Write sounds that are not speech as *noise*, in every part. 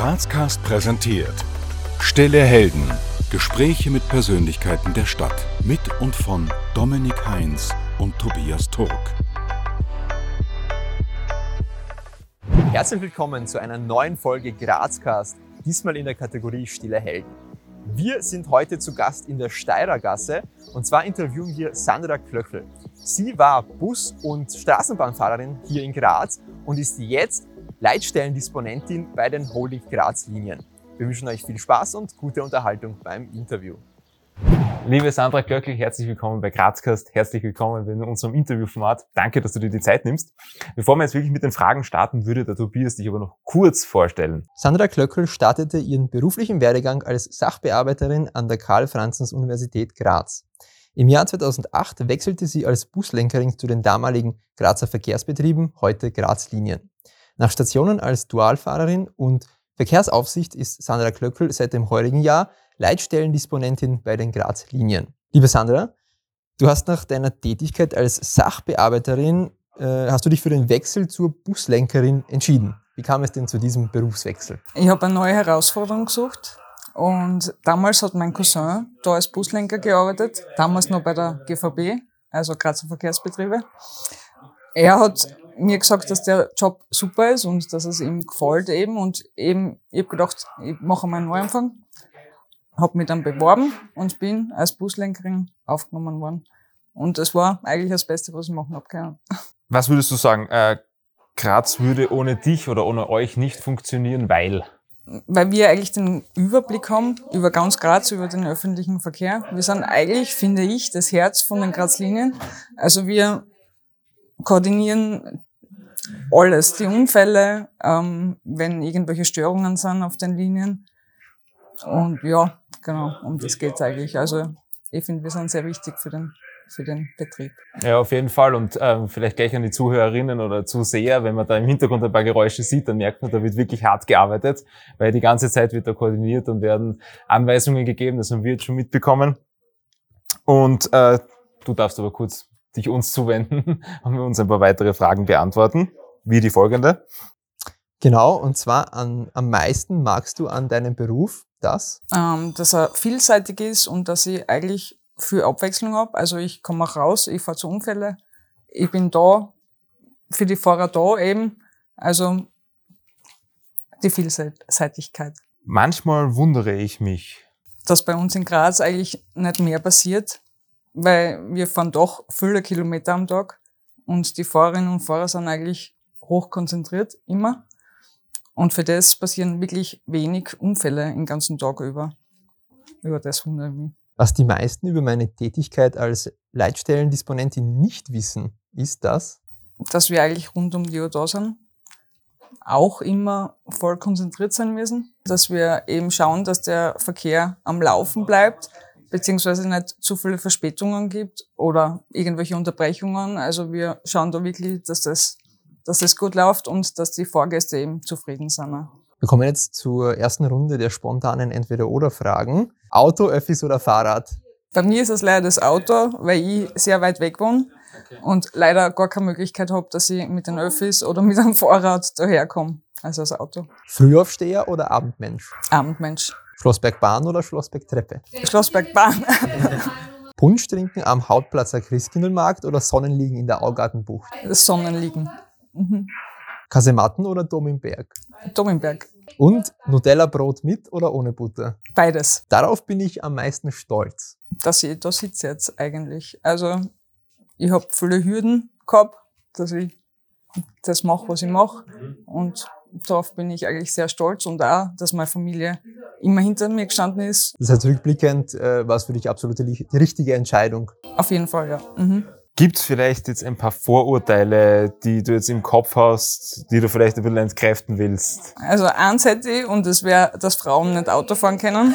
Grazcast präsentiert Stille Helden. Gespräche mit Persönlichkeiten der Stadt. Mit und von Dominik Heinz und Tobias Turk. Herzlich willkommen zu einer neuen Folge Grazcast, diesmal in der Kategorie Stille Helden. Wir sind heute zu Gast in der Steirergasse und zwar interviewen wir Sandra Klöchel. Sie war Bus- und Straßenbahnfahrerin hier in Graz und ist jetzt Leitstellendisponentin bei den Holding Graz Linien. Wir wünschen euch viel Spaß und gute Unterhaltung beim Interview. Liebe Sandra Glöckl, herzlich willkommen bei Grazcast. Herzlich willkommen in unserem Interviewformat. Danke, dass du dir die Zeit nimmst. Bevor wir jetzt wirklich mit den Fragen starten, würde der Tobias dich aber noch kurz vorstellen. Sandra Klöckl startete ihren beruflichen Werdegang als Sachbearbeiterin an der Karl-Franzens-Universität Graz. Im Jahr 2008 wechselte sie als Buslenkerin zu den damaligen Grazer Verkehrsbetrieben, heute Graz Linien. Nach Stationen als Dualfahrerin und Verkehrsaufsicht ist Sandra Klöckl seit dem heurigen Jahr Leitstellendisponentin bei den Graz Linien. Liebe Sandra, du hast nach deiner Tätigkeit als Sachbearbeiterin, äh, hast du dich für den Wechsel zur Buslenkerin entschieden. Wie kam es denn zu diesem Berufswechsel? Ich habe eine neue Herausforderung gesucht und damals hat mein Cousin da als Buslenker gearbeitet, damals noch bei der GVB, also Grazer Verkehrsbetriebe. Er hat mir gesagt, dass der Job super ist und dass es ihm gefällt eben. Und eben, ich habe gedacht, ich mache mal einen Neuanfang. Habe mich dann beworben und bin als Buslenkerin aufgenommen worden. Und das war eigentlich das Beste, was ich machen habe können. Was würdest du sagen? Äh, Graz würde ohne dich oder ohne euch nicht funktionieren, weil? Weil wir eigentlich den Überblick haben über ganz Graz, über den öffentlichen Verkehr. Wir sind eigentlich, finde ich, das Herz von den Graz-Linien. Also wir koordinieren alles, die Unfälle, ähm, wenn irgendwelche Störungen sind auf den Linien. Und ja, genau, um das geht's eigentlich. Also ich finde, wir sind sehr wichtig für den, für den Betrieb. Ja, auf jeden Fall. Und ähm, vielleicht gleich an die Zuhörerinnen oder Zuseher, wenn man da im Hintergrund ein paar Geräusche sieht, dann merkt man, da wird wirklich hart gearbeitet, weil die ganze Zeit wird da koordiniert und werden Anweisungen gegeben, das haben wir jetzt schon mitbekommen. Und äh, du darfst aber kurz dich uns zuwenden *laughs* und wir uns ein paar weitere Fragen beantworten, wie die folgende. Genau, und zwar an, am meisten magst du an deinem Beruf das? Ähm, dass er vielseitig ist und dass ich eigentlich viel Abwechslung habe. Also ich komme auch raus, ich fahre zu Unfälle, ich bin da für die Fahrer da eben. Also die Vielseitigkeit. Manchmal wundere ich mich. Dass bei uns in Graz eigentlich nicht mehr passiert, weil wir fahren doch viele Kilometer am Tag und die Fahrerinnen und Fahrer sind eigentlich hoch konzentriert, immer. Und für das passieren wirklich wenig Unfälle den ganzen Tag über. Über das wundere ich mich. Was die meisten über meine Tätigkeit als Leitstellendisponentin nicht wissen, ist das, dass wir eigentlich rund um die Uhr da sind, auch immer voll konzentriert sein müssen, dass wir eben schauen, dass der Verkehr am Laufen bleibt, beziehungsweise nicht zu viele Verspätungen gibt oder irgendwelche Unterbrechungen. Also wir schauen da wirklich, dass das, dass das gut läuft und dass die Fahrgäste eben zufrieden sind. Wir kommen jetzt zur ersten Runde der spontanen Entweder-Oder-Fragen. Auto, Öffis oder Fahrrad? Bei mir ist es leider das Auto, weil ich sehr weit weg wohne und leider gar keine Möglichkeit habe, dass ich mit den Öffis oder mit einem *laughs* Fahrrad daherkomme. Also das Auto. Frühaufsteher oder Abendmensch? Abendmensch. Schlossbergbahn oder Schlossbergtreppe? Schlossbergbahn. *laughs* Punsch trinken am Hauptplatzer Christkindlmarkt oder Sonnenliegen in der Augartenbucht? Sonnenliegen. Mhm. Kasematten oder Dom im Berg? Dom im Berg. Und Nutella-Brot mit oder ohne Butter? Beides. Darauf bin ich am meisten stolz. Dass ich da sitze jetzt eigentlich. Also ich habe viele Hürden gehabt, dass ich das mache, was ich mache. Und darauf bin ich eigentlich sehr stolz und auch, dass meine Familie immer hinter mir gestanden ist. Das heißt, rückblickend äh, war es für dich absolut die richtige Entscheidung. Auf jeden Fall, ja. Mhm. Gibt es vielleicht jetzt ein paar Vorurteile, die du jetzt im Kopf hast, die du vielleicht ein bisschen entkräften willst? Also eins hätte ich, und das wäre, dass Frauen nicht Auto fahren können.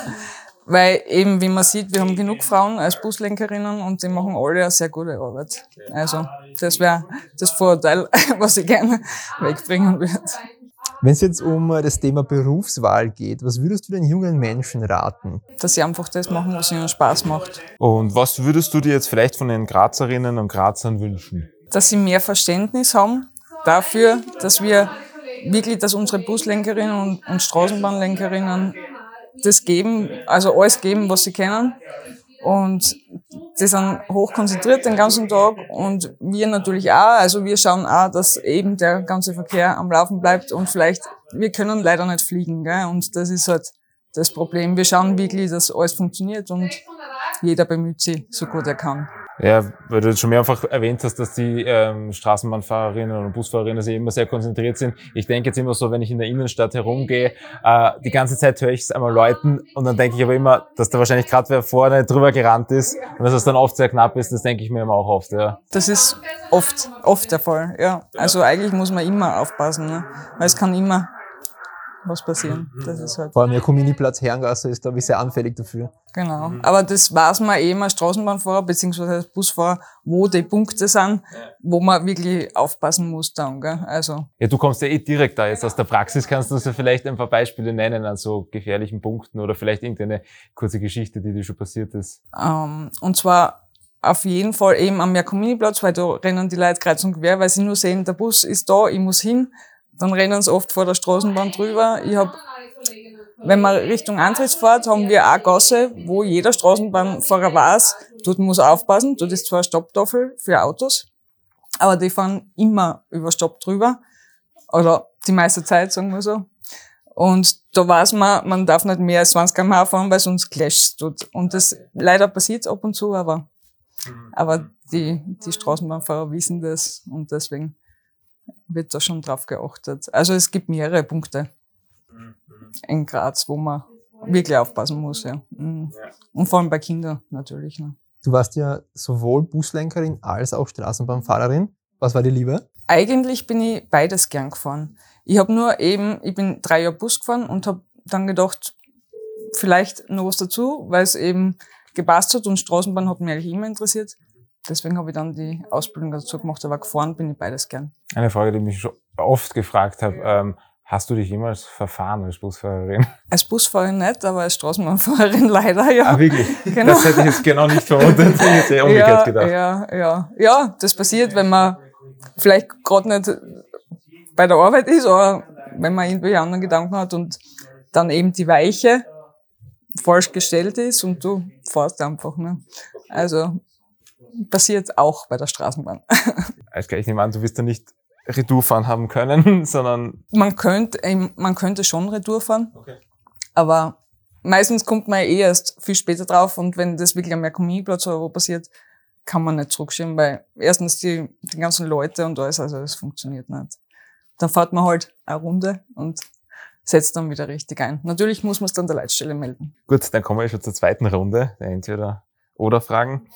Weil eben, wie man sieht, wir haben genug Frauen als Buslenkerinnen und die machen alle eine sehr gute Arbeit. Also das wäre das Vorurteil, *laughs* was ich gerne wegbringen würde. Wenn es jetzt um das Thema Berufswahl geht, was würdest du den jungen Menschen raten? Dass sie einfach das machen, was ihnen Spaß macht. Und was würdest du dir jetzt vielleicht von den Grazerinnen und Grazern wünschen? Dass sie mehr Verständnis haben dafür, dass wir wirklich, dass unsere Buslenkerinnen und, und Straßenbahnlenkerinnen das geben, also alles geben, was sie kennen. Und die sind hoch konzentriert den ganzen Tag und wir natürlich auch. Also wir schauen auch, dass eben der ganze Verkehr am Laufen bleibt und vielleicht, wir können leider nicht fliegen, gell? und das ist halt das Problem. Wir schauen wirklich, dass alles funktioniert und jeder bemüht sich so gut er kann. Ja, weil du jetzt schon mehrfach erwähnt hast, dass die ähm, Straßenbahnfahrerinnen und Busfahrerinnen sich immer sehr konzentriert sind. Ich denke jetzt immer so, wenn ich in der Innenstadt herumgehe, äh, die ganze Zeit höre ich es einmal läuten und dann denke ich aber immer, dass da wahrscheinlich gerade wer vorne drüber gerannt ist und dass es dann oft sehr knapp ist, das denke ich mir immer auch oft, ja. Das ist oft, oft der Fall, ja. Also eigentlich muss man immer aufpassen, ne? weil es kann immer was passieren. Das ist halt. Vor allem Jakomini-Platz Herrengasse ist, glaube ich, sehr anfällig dafür. Genau. Aber das weiß man eh immer Straßenbahnfahrer beziehungsweise als Busfahrer, wo die Punkte sind, wo man wirklich aufpassen muss dann, gell? Also. Ja, du kommst ja eh direkt da jetzt aus der Praxis. Kannst du uns ja vielleicht ein paar Beispiele nennen an so gefährlichen Punkten oder vielleicht irgendeine kurze Geschichte, die dir schon passiert ist? Ähm, und zwar auf jeden Fall eben am Jakomini-Platz, weil da rennen die Leute kreuz und quer, weil sie nur sehen, der Bus ist da, ich muss hin dann rennen sie oft vor der Straßenbahn drüber. Ich hab, wenn man Richtung Antritts fährt, haben wir auch Gasse, wo jeder Straßenbahnfahrer weiß, dort muss er aufpassen, dort ist zwar eine Stopptafel für Autos, aber die fahren immer über Stopp drüber. Oder die meiste Zeit, sagen wir so. Und da weiß man, man darf nicht mehr als 20 km fahren, weil sonst clasht dort. Und das leider passiert ab und zu, aber, aber die, die Straßenbahnfahrer wissen das und deswegen wird da schon drauf geachtet. Also es gibt mehrere Punkte in Graz, wo man wirklich aufpassen muss, ja. Mhm. Und vor allem bei Kindern natürlich. Ne. Du warst ja sowohl Buslenkerin als auch Straßenbahnfahrerin. Was war dir lieber? Eigentlich bin ich beides gern gefahren. Ich habe nur eben, ich bin drei Jahre Bus gefahren und habe dann gedacht, vielleicht noch was dazu, weil es eben gepasst hat und Straßenbahn hat mich eigentlich immer interessiert. Deswegen habe ich dann die Ausbildung dazu gemacht, aber gefahren bin ich beides gern. Eine Frage, die mich schon oft gefragt habe. Ähm, hast du dich jemals verfahren als Busfahrerin? *laughs* Als Busfahrerin nicht, aber als Straßenbahnfahrerin *laughs* leider, ja. Ah, wirklich? *laughs* Genau. Das hätte ich jetzt genau nicht vermutet. Ich hätte eher umgekehrt ja, gedacht. Ja, ja. Ja, das passiert, wenn man vielleicht gerade nicht bei der Arbeit ist oder wenn man irgendwelche anderen Gedanken hat und dann eben die Weiche falsch gestellt ist und du fährst einfach. Ne? Also passiert auch bei der Straßenbahn. *laughs* Alles klar, ich nehme an, du wirst da nicht Retour fahren haben können, *laughs* sondern... Man könnte, man könnte schon Retour fahren, okay. aber meistens kommt man eh erst viel später drauf und wenn das wirklich am Merkomie-Platz oder wo passiert, kann man nicht zurückschieben, weil erstens die, die ganzen Leute und alles, also es funktioniert nicht. Dann fährt man halt eine Runde und setzt dann wieder richtig ein. Natürlich muss man es dann der Leitstelle melden. Gut, dann kommen wir schon zur zweiten Runde, entweder oder Fragen.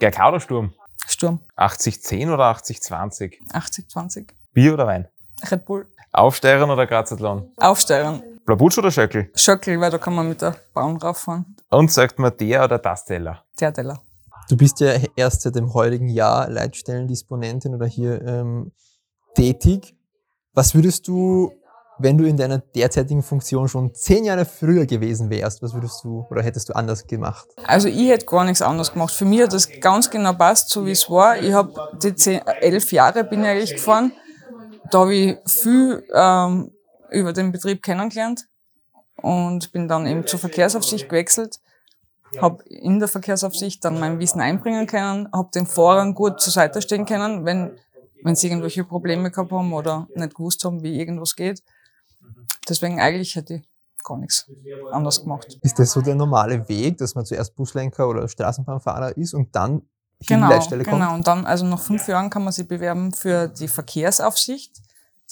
GRK oder Sturm? Sturm. 80-10 oder 80-20? 80-20. Bier oder Wein? Red Bull. Aufsteigern oder Grazathlon? Aufsteigern. Blabutsch oder Schöckel? Schöckel, weil da kann man mit der Bahn rauffahren. Und sagt man der oder das Teller? Der Teller. Du bist ja erst seit dem heutigen Jahr Leitstellendisponentin oder hier ähm, tätig. Was würdest du wenn du in deiner derzeitigen Funktion schon zehn Jahre früher gewesen wärst, was würdest du oder hättest du anders gemacht? Also ich hätte gar nichts anderes gemacht. Für mich hat das ganz genau passt, so wie es war. Ich habe die zehn, elf Jahre bin ich eigentlich gefahren. Da habe ich viel ähm, über den Betrieb kennengelernt und bin dann eben zur Verkehrsaufsicht gewechselt. Habe in der Verkehrsaufsicht dann mein Wissen einbringen können, habe den Fahrern gut zur Seite stehen können, wenn wenn sie irgendwelche Probleme gehabt haben oder nicht gewusst haben, wie irgendwas geht. Deswegen eigentlich hätte ich gar nichts anders gemacht. Ist das so der normale Weg, dass man zuerst Buslenker oder Straßenbahnfahrer ist und dann genau, Leitstelle kommt? Genau, und dann, also nach fünf Jahren kann man sich bewerben für die Verkehrsaufsicht.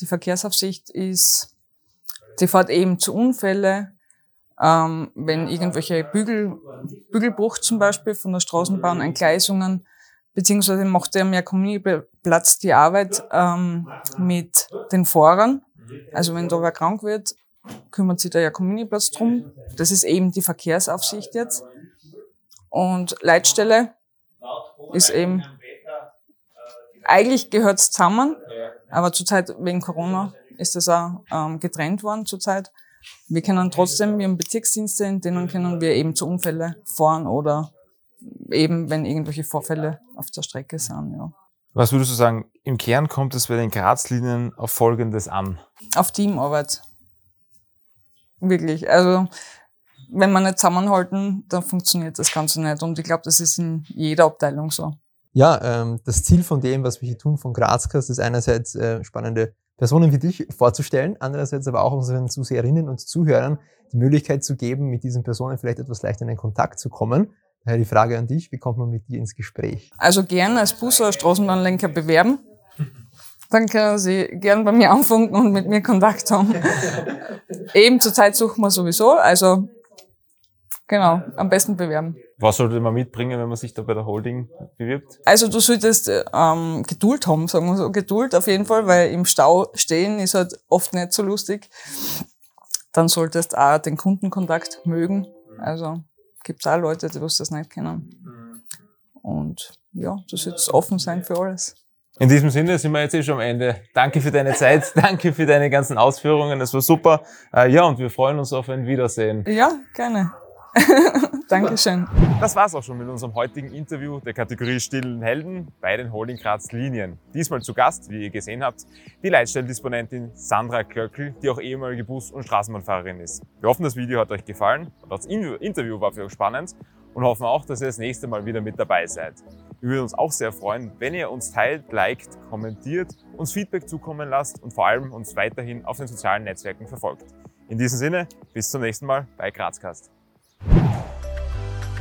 Die Verkehrsaufsicht ist, die fährt eben zu Unfälle, ähm, wenn irgendwelche Bügel, Bügelbruch zum Beispiel von der Straßenbahn, Entgleisungen, beziehungsweise macht der mehr Kommuniplatz die Arbeit ähm, mit den Fahrern also wenn da wer krank wird, kümmert sich der Jakominiplatz drum. Das ist eben die Verkehrsaufsicht jetzt. Und Leitstelle ist eben, eigentlich gehört es zusammen, aber zurzeit wegen Corona ist das auch ähm, getrennt worden zurzeit. Wir können trotzdem, wir haben Bezirksdienste, in denen können wir eben zu Unfälle fahren oder eben, wenn irgendwelche Vorfälle auf der Strecke sind, ja. Was würdest du sagen, im Kern kommt es bei den Grazlinien auf Folgendes an? Auf Teamarbeit. Wirklich. Also, wenn wir nicht zusammenhalten, dann funktioniert das Ganze nicht. Und ich glaube, das ist in jeder Abteilung so. Ja, ähm, das Ziel von dem, was wir hier tun von Grazcast, ist einerseits äh, spannende Personen wie dich vorzustellen, andererseits aber auch unseren Zuseherinnen und Zuhörern die Möglichkeit zu geben, mit diesen Personen vielleicht etwas leichter in den Kontakt zu kommen. Daher die Frage an dich, wie kommt man mit dir ins Gespräch? Also gern als Bus- oder Straßenbahnlenker bewerben. *laughs* Dann können Sie gern bei mir anfangen und mit mir Kontakt haben. *laughs* Eben zur Zeit suchen wir sowieso, also genau, am besten bewerben. Was sollte man mitbringen, wenn man sich da bei der Holding bewirbt? Also du solltest ähm, Geduld haben, sagen wir so. Geduld auf jeden Fall, weil im Stau stehen ist halt oft nicht so lustig. Dann solltest auch den Kundenkontakt mögen. Also gibt's auch Leute, die was das nicht kennen. Und ja, du solltest offen sein für alles. In diesem Sinne sind wir jetzt eh schon am Ende. Danke für deine Zeit, *laughs* danke für deine ganzen Ausführungen, es war super. Äh, ja, und wir freuen uns auf ein Wiedersehen. Ja, gerne. *laughs* Dankeschön. Das war's auch schon mit unserem heutigen Interview der Kategorie Stillen Helden bei den Holding Graz Linien. Diesmal zu Gast, wie ihr gesehen habt, die Leitstelldisponentin Sandra Klöckl, die auch ehemalige Bus- und Straßenbahnfahrerin ist. Wir hoffen, das Video hat euch gefallen und das Interview war für euch spannend und hoffen auch, dass ihr das nächste Mal wieder mit dabei seid. Wir würden uns auch sehr freuen, wenn ihr uns teilt, liked, kommentiert, uns Feedback zukommen lasst und vor allem uns weiterhin auf den sozialen Netzwerken verfolgt. In diesem Sinne, bis zum nächsten Mal bei Grazcast.